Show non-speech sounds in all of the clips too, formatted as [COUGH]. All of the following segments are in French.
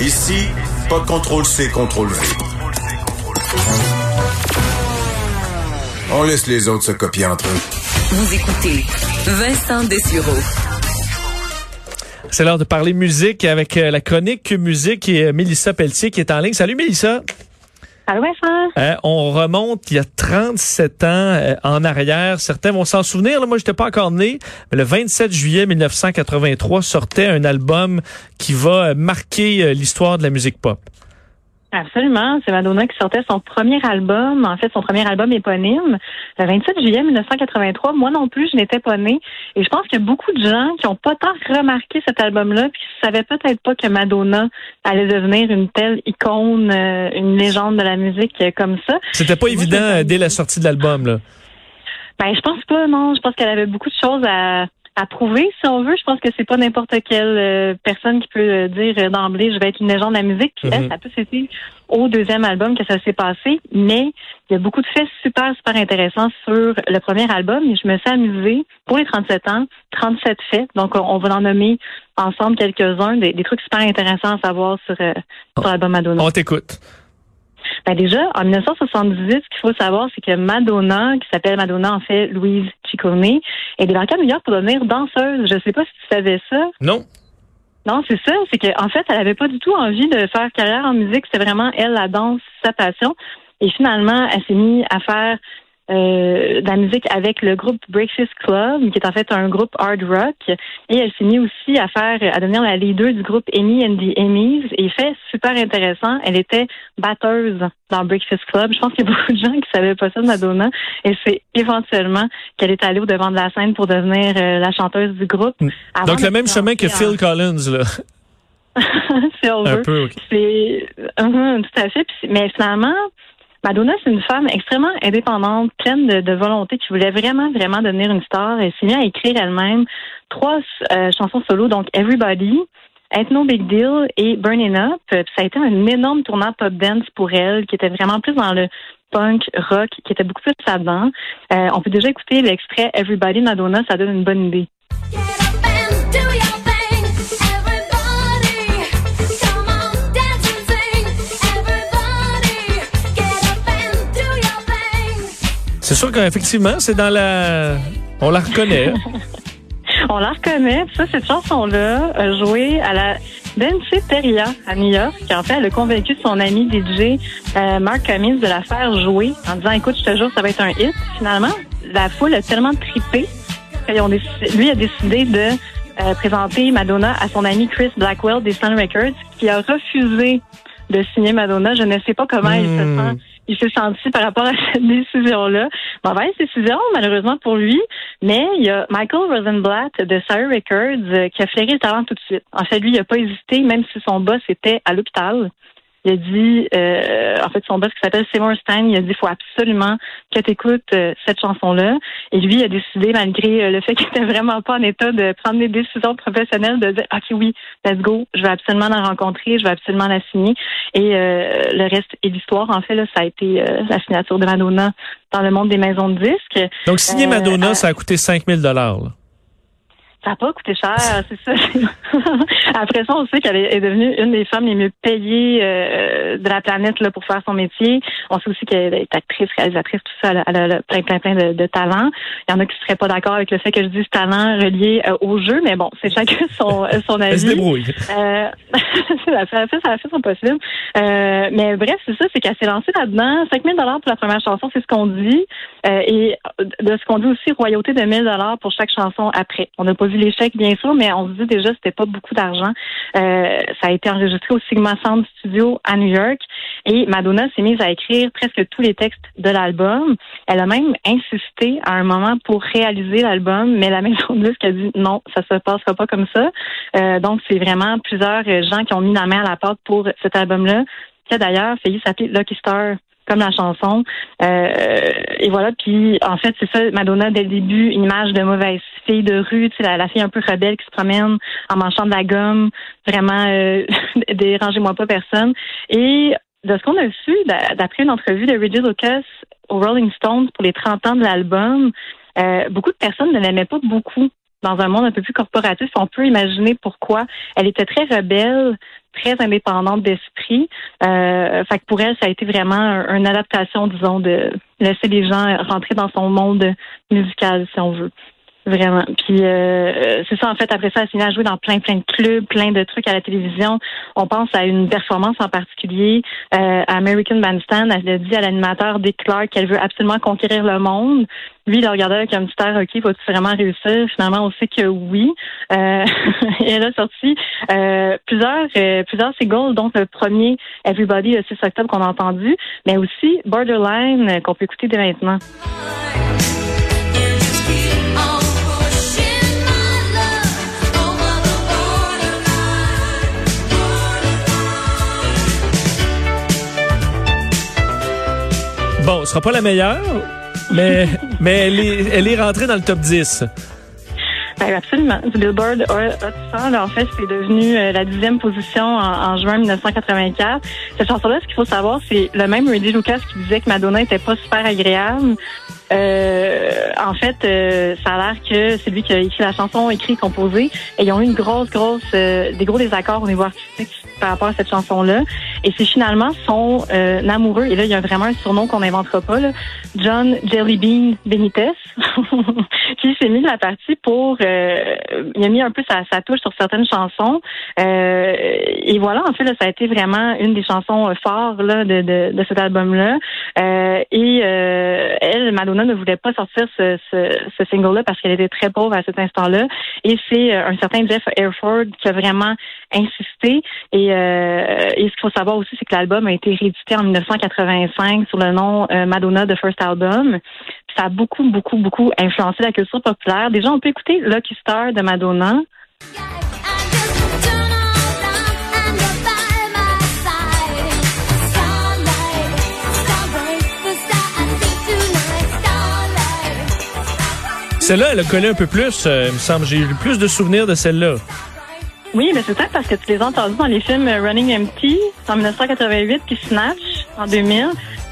Ici, pas de contrôle C, contrôle V. On laisse les autres se copier entre eux. Vous écoutez Vincent Dessureau. C'est l'heure de parler musique avec euh, la chronique musique et euh, Mélissa Pelletier qui est en ligne. Salut Mélissa. Vincent. Euh, on remonte il y a 37 ans euh, en arrière. Certains vont s'en souvenir. Là, moi, j'étais pas encore né. Mais le 27 juillet 1983 sortait un album qui va marquer euh, l'histoire de la musique pop. Absolument. C'est Madonna qui sortait son premier album, en fait son premier album éponyme, le 27 juillet 1983. Moi non plus, je n'étais pas née. Et je pense qu'il y a beaucoup de gens qui n'ont pas tant remarqué cet album-là, puis qui savaient peut-être pas que Madonna allait devenir une telle icône, euh, une légende de la musique euh, comme ça. C'était pas évident euh, dès la sortie de l'album. là. Ben, je pense pas, non. Je pense qu'elle avait beaucoup de choses à, à prouver, si on veut. Je pense que c'est pas n'importe quelle euh, personne qui peut euh, dire euh, d'emblée, je vais être une légende de la musique. Puis elle, Mhm. ça a plus été au deuxième album que ça s'est passé. Mais il y a beaucoup de faits super, super intéressants sur le premier album. Et je me suis amusée, pour les 37 ans, 37 faits. Donc, on, on va en nommer ensemble quelques-uns, des, des trucs super intéressants à savoir sur, euh, sur l'album Madonna. On t'écoute. Ben déjà, en 1978, ce qu'il faut savoir, c'est que Madonna, qui s'appelle Madonna, en fait, Louise Ciccone, est débarquée à New York pour devenir danseuse. Je sais pas si tu savais ça. Non. Non, c'est ça. C'est qu'en fait, elle avait pas du tout envie de faire carrière en musique. C'était vraiment, elle, la danse, sa passion. Et finalement, elle s'est mise à faire euh, de la musique avec le groupe Breakfast Club, qui est en fait un groupe hard rock. Et elle s'est mise aussi à faire, à devenir la leader du groupe Amy and the Emmys. Et fait super intéressant, elle était batteuse dans Breakfast Club. Je pense qu'il y a [LAUGHS] beaucoup de gens qui savaient pas ça de Madonna. Et c'est éventuellement qu'elle est allée au devant de la scène pour devenir euh, la chanteuse du groupe. Avant Donc, le même chemin que en- Phil Collins, là. [LAUGHS] si on Un veut. peu, ok. C'est Mhm, tout à fait. Mais finalement, Madonna, c'est une femme extrêmement indépendante, pleine de, volonté, qui voulait vraiment, vraiment devenir une star. Elle s'est mise à écrire elle-même trois euh, chansons solo, donc Everybody, Ain't No Big Deal et Burning Up. Puis ça a été un énorme tournant pop dance pour elle, qui était vraiment plus dans le punk rock, qui était beaucoup plus là-dedans. Euh, on peut déjà écouter l'extrait Everybody Madonna, ça donne une bonne idée. C'est sûr qu'effectivement, c'est dans la... On la reconnaît. [LAUGHS] On la reconnaît. Ça, cette chanson-là a joué à la Danceteria à New York. Qui, en fait, elle a convaincu son ami DJ euh, Mark Cummins de la faire jouer en disant, écoute, je te jure, ça va être un hit. Finalement, la foule a tellement qu'ils ont décidé- lui a décidé de euh, présenter Madonna à son ami Chris Blackwell des Sun Records, qui a refusé de signer Madonna. Je ne sais pas comment il se Hmm. sent il s'est senti par rapport à [LAUGHS] cette décision-là. Mauvaise décision, malheureusement pour lui, mais il y a Michael Rosenblatt de Sire Records euh, qui a flairé le talent tout de suite. En fait, lui, il n'a pas hésité, même si son boss était à l'hôpital. Il a dit, euh, en fait, son boss qui s'appelle Seymour Stein, il a dit, il faut absolument que tu écoutes cette chanson-là. Et lui, il a décidé, malgré euh, le fait qu'il était vraiment pas en état de prendre des décisions professionnelles, de dire, OK, oui, let's go, je vais absolument la rencontrer, je vais absolument la signer. Et euh, le reste est l'histoire. En fait, là, ça a été euh, la signature de Madonna dans le monde des maisons de disques. Donc, signer Euh, Madonna, euh, ça a coûté 5000 dollars. Ça n'a pas coûté cher, [LAUGHS] c'est ça. Après ça, on sait qu'elle est devenue une des femmes les mieux payées euh, de la planète là, pour faire son métier. On sait aussi qu'elle est actrice, réalisatrice, tout ça. Elle a, elle plein, plein, plein de, de talents. Il y en a qui ne seraient pas d'accord avec le fait que je dise talent relié euh, au jeu, mais bon, c'est chacun [LAUGHS] son, son avis. Elle se débrouille. Euh, [LAUGHS] elle a fait, elle a fait- son possible. Mais bref, c'est ça, c'est qu'elle s'est lancée là-dedans. 5 000 pour la première chanson, c'est ce qu'on dit. Et de ce qu'on dit aussi, royauté de 1 000 pour chaque chanson après. On n'a pas vu vu l'échec, bien sûr, mais on se dit déjà c'était pas beaucoup d'argent. Euh, ça a été enregistré au Sigma Sound Studio à New York et Madonna s'est mise à écrire presque tous les textes de l'album. Elle a même insisté à un moment pour réaliser l'album, mais la [LAUGHS] maison de disque a dit non, ça se passera pas comme ça. Euh, donc c'est vraiment plusieurs gens qui ont mis la main à la porte pour cet album-là, qui a d'ailleurs failli s'appeler Lucky Star comme la chanson. Euh, et voilà, puis en fait, c'est ça, Madonna, dès le début, une image de mauvaise fille de rue, la, la fille un peu rebelle qui se promène en manchant de la gomme, vraiment, euh, [LAUGHS] dérangez-moi pas personne. Et de ce qu'on a su, d'a- d'après une entrevue de Reggie Lucas au Rolling Stones pour les 30 ans de l'album, euh, beaucoup de personnes ne l'aimaient pas beaucoup dans un monde un peu plus corporatif. On peut imaginer pourquoi. Elle était très rebelle, très indépendante d'esprit. Euh, fait que pour elle, ça a été vraiment un- une adaptation, disons, de laisser les gens rentrer dans son monde musical, si on veut. Vraiment. Puis euh, c'est ça, en fait, après ça, elle s'est mise à jouer dans plein, plein de clubs, plein de trucs à la télévision. On pense à une performance en particulier. Euh, à American Bandstand, elle a dit à l'animateur Dick Clark qu'elle veut absolument conquérir le monde. Lui, il a regardé avec un petit air, OK, vas-tu vraiment réussir? Finalement, on sait que oui. Euh, et [LAUGHS] elle a sorti euh, plusieurs, euh, plusieurs singles, dont le premier, Everybody, le 6 octobre, qu'on a entendu, mais aussi Borderline, euh, qu'on peut écouter dès maintenant. Bon, ce sera pas la meilleure, mais, [LAUGHS] mais elle, est, elle est rentrée dans le top 10. Ben, absolument. Du Billboard Hot 100, là, en fait, c'est devenu euh, la dixième position en, en juin 1984. Cette chanson-là, ce qu'il faut savoir, c'est le même Rudy Lucas qui disait que Madonna était pas super agréable. Euh, en fait, euh, ça a l'air que c'est lui qui a écrit la chanson, écrit, composé, et ils ont eu une grosse, grosse, des gros désaccords au niveau artistique par rapport à cette chanson-là. Et c'est finalement son euh, amoureux, et là, il y a vraiment un surnom qu'on n'inventera pas, là, John Jellybean Benitez, [LAUGHS] qui s'est mis de la partie pour... euh, il a mis un peu sa, touche sur certaines chansons. Euh, et voilà, en fait, ça a été vraiment une des chansons là, de, cet album-là. Et elle, Madonna, ne voulait pas sortir ce, single-là parce qu'elle était très pauvre à cet instant-là. Et c'est un certain Jeff Airford qui a vraiment insisté. Euh, et ce qu'il faut savoir aussi, c'est que l'album a été réédité en 1985 sur le nom euh, Madonna The First Album. Puis ça a beaucoup, beaucoup, beaucoup influencé la culture populaire. Déjà, on peut écouter Lucky Star de Madonna. Celle-là, elle a collé un peu plus, euh, il me semble. J'ai eu plus de souvenirs de celle-là. Oui, mais c'est peut-être parce que tu les as entendus dans les films euh, Running Empty en 1988 puis Snatch en 2000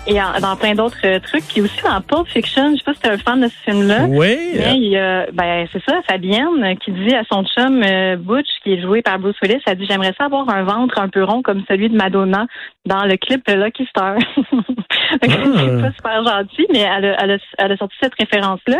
et en- dans plein d'autres euh, trucs. Puis aussi dans Pulp Fiction, je sais pas si tu es un fan de ce film-là. Oui. Mais il y a, ben, c'est ça, Fabienne euh, qui dit à son chum euh, Butch, qui est joué par Bruce Willis, elle dit J'aimerais ça avoir un ventre un peu rond comme celui de Madonna dans le clip de Lucky Star. [LAUGHS] Ah. C'est pas super gentil, mais elle a, elle a, elle a sorti cette référence-là.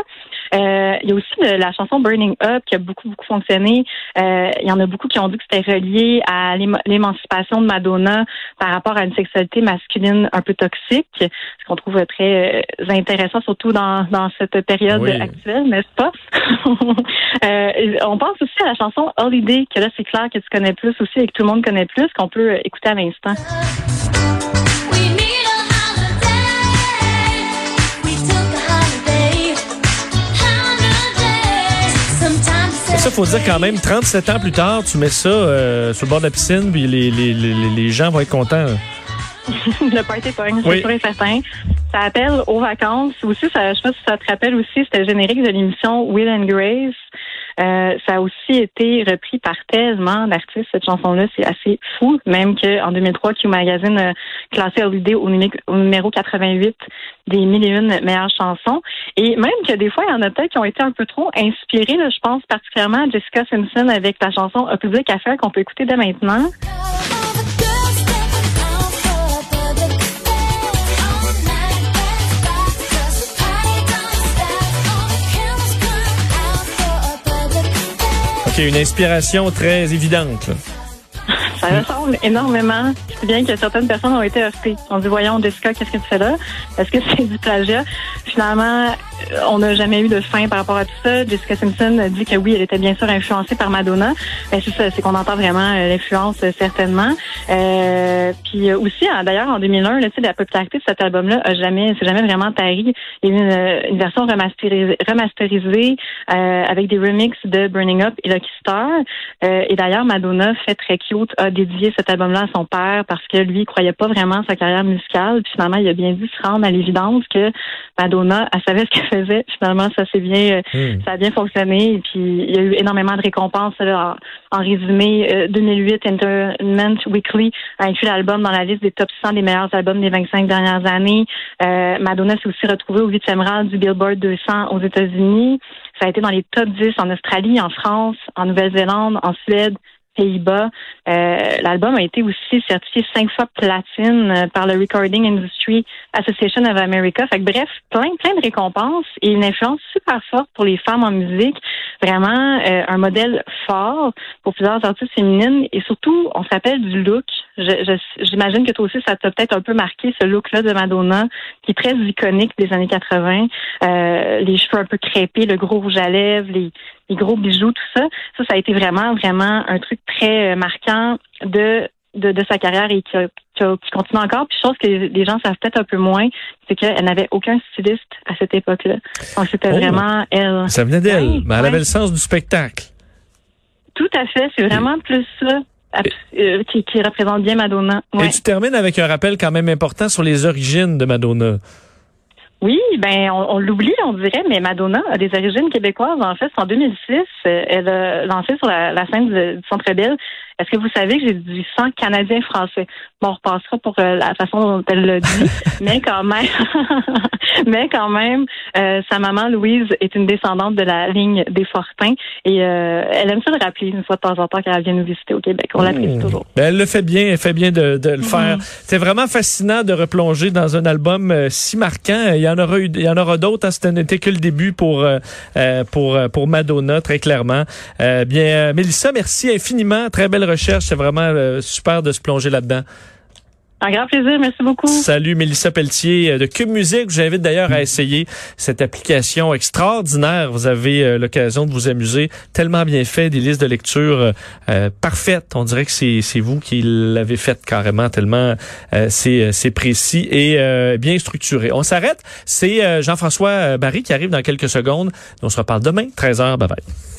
Euh, il y a aussi le- la chanson Burning Up qui a beaucoup, beaucoup fonctionné. Euh, il y en a beaucoup qui ont dit que c'était relié à l'éma- l'émancipation de Madonna par rapport à une sexualité masculine un peu toxique, ce qu'on trouve très euh, intéressant, surtout dans, dans cette période Oui. actuelle, n'est-ce pas? [LAUGHS] Euh, on pense aussi à la chanson Holiday, que là, c'est clair que tu connais plus aussi et que tout le monde connaît plus, qu'on peut euh, écouter à l'instant. We need a holiday. We took a holiday. Holiday. Sometimes Ça, faut dire quand même, 37 ans plus tard, tu mets ça euh, sur le bord de la piscine, puis les, les, les, les gens vont être contents. [LAUGHS] le party pogne, c'est Oui. sûr et certain. Ça appelle aux vacances. Aussi, ça, je sais pas si ça te rappelle aussi, c'était le générique de l'émission Will and Grace. Euh, ça a aussi été repris par tellement d'artistes, cette chanson-là. C'est assez fou. Même qu'en 2003, Q Magazine a classé Holiday au, numé- au numéro 88 des mille et une meilleures chansons. Et même que des fois, il y en a peut-être qui ont été un peu trop inspirés. Là, je pense particulièrement à Jessica Simpson avec la chanson A Public Affair qu'on peut écouter dès maintenant. OK, une inspiration très évidente. là. Ça ressemble énormément. Si bien que certaines personnes ont été heurtées. On dit, voyons, Jessica, qu'est-ce que tu fais là? Est-ce que c'est du plagiat? Finalement, on n'a jamais eu de fin par rapport à tout ça. Jessica Simpson dit que oui, elle était bien sûr influencée par Madonna. Ben, c'est ça, c'est qu'on entend vraiment euh, l'influence, euh, certainement. Euh, puis euh, aussi, hein, d'ailleurs, en 2001, là, la popularité de cet album-là a jamais, c'est jamais vraiment tari. Il y a une, une version remasterisée, remasterisée euh, avec des remixes de Burning Up et Lucky Star. Euh, et d'ailleurs, Madonna, fait très cute, a dédié cet album-là à son père parce que lui, il croyait pas vraiment à sa carrière musicale. Puis finalement, il a bien dû se rendre à l'évidence que Madonna, elle savait ce qu'elle faisait. Finalement, ça s'est bien, euh, Hmm. ça a bien fonctionné. Et puis, il y a eu énormément de récompenses. Là, en, en résumé, euh, 2008, Entertainment Weekly a inclus l'album dans la liste des top 100 des meilleurs albums des 25 dernières années. Euh, Madonna s'est aussi retrouvée au huitième rang du Billboard 200 aux États-Unis. Ça a été dans les top 10 en Australie, en France, en Nouvelle-Zélande, en Suède, Pays-Bas. Euh, L'album a été aussi certifié cinq fois platine euh, par le Recording Industry Association of America. Fait que, bref, plein, plein de récompenses et une influence super forte pour les femmes en musique. Vraiment euh, un modèle fort pour plusieurs artistes féminines et surtout, on s'appelle du look. J'imagine que toi aussi, ça t'a peut-être un peu marqué ce look-là de Madonna, qui est très iconique des années 80. Euh, les cheveux un peu crépés, le gros rouge à lèvres, les, les gros bijoux, tout ça. Ça, ça a été vraiment, vraiment un truc très euh, marquant de de, de sa carrière et qui, qui, continue encore. Puis chose que les gens savent peut-être un peu moins, c'est qu'elle n'avait aucun styliste à cette époque-là. Donc c'était Oh. vraiment elle. Ça venait d'elle, mais elle ouais. avait le sens du spectacle. Tout à fait, c'est vraiment plus ça euh, qui, qui représente bien Madonna. Ouais. Et tu termines avec un rappel quand même important sur les origines de Madonna. Oui, ben on, on l'oublie, on dirait, mais Madonna a des origines québécoises. En fait, en 2006, euh, elle a lancé sur la, la scène du, Centre Bell. Est-ce que vous savez que j'ai du sang canadien-français? Bon, on repassera pour euh, la façon dont elle l'a dit, [LAUGHS] mais quand même, [LAUGHS] mais quand même, euh, sa maman Louise est une descendante de la ligne des Fortins et euh, elle aime ça le rappeler une fois de temps en temps quand elle vient nous visiter au Québec. On l'apprécie toujours. Ben, elle le fait bien, elle fait bien de, de le Mm-hmm. faire. C'est vraiment fascinant de replonger dans un album si marquant. Il il y en aura d'autres. Hein, ce n'était que le début pour euh, euh, pour euh, pour Madonna, très clairement. Bien, Mélissa, merci infiniment. Très belle recherche. C'est vraiment super de se plonger là-dedans. Un grand plaisir, merci beaucoup. Salut, Mélissa Pelletier euh, de Cube Musique. Je vous invite d'ailleurs à essayer cette application extraordinaire. Vous avez euh, l'occasion de vous amuser. Tellement bien fait, des listes de lecture euh, euh, parfaites. On dirait que c'est vous qui l'avez faite carrément, tellement euh, c'est précis et euh, bien structuré. On s'arrête. C'est Jean-François Barry qui arrive dans quelques secondes. On se reparle demain, 13h. Bye bye.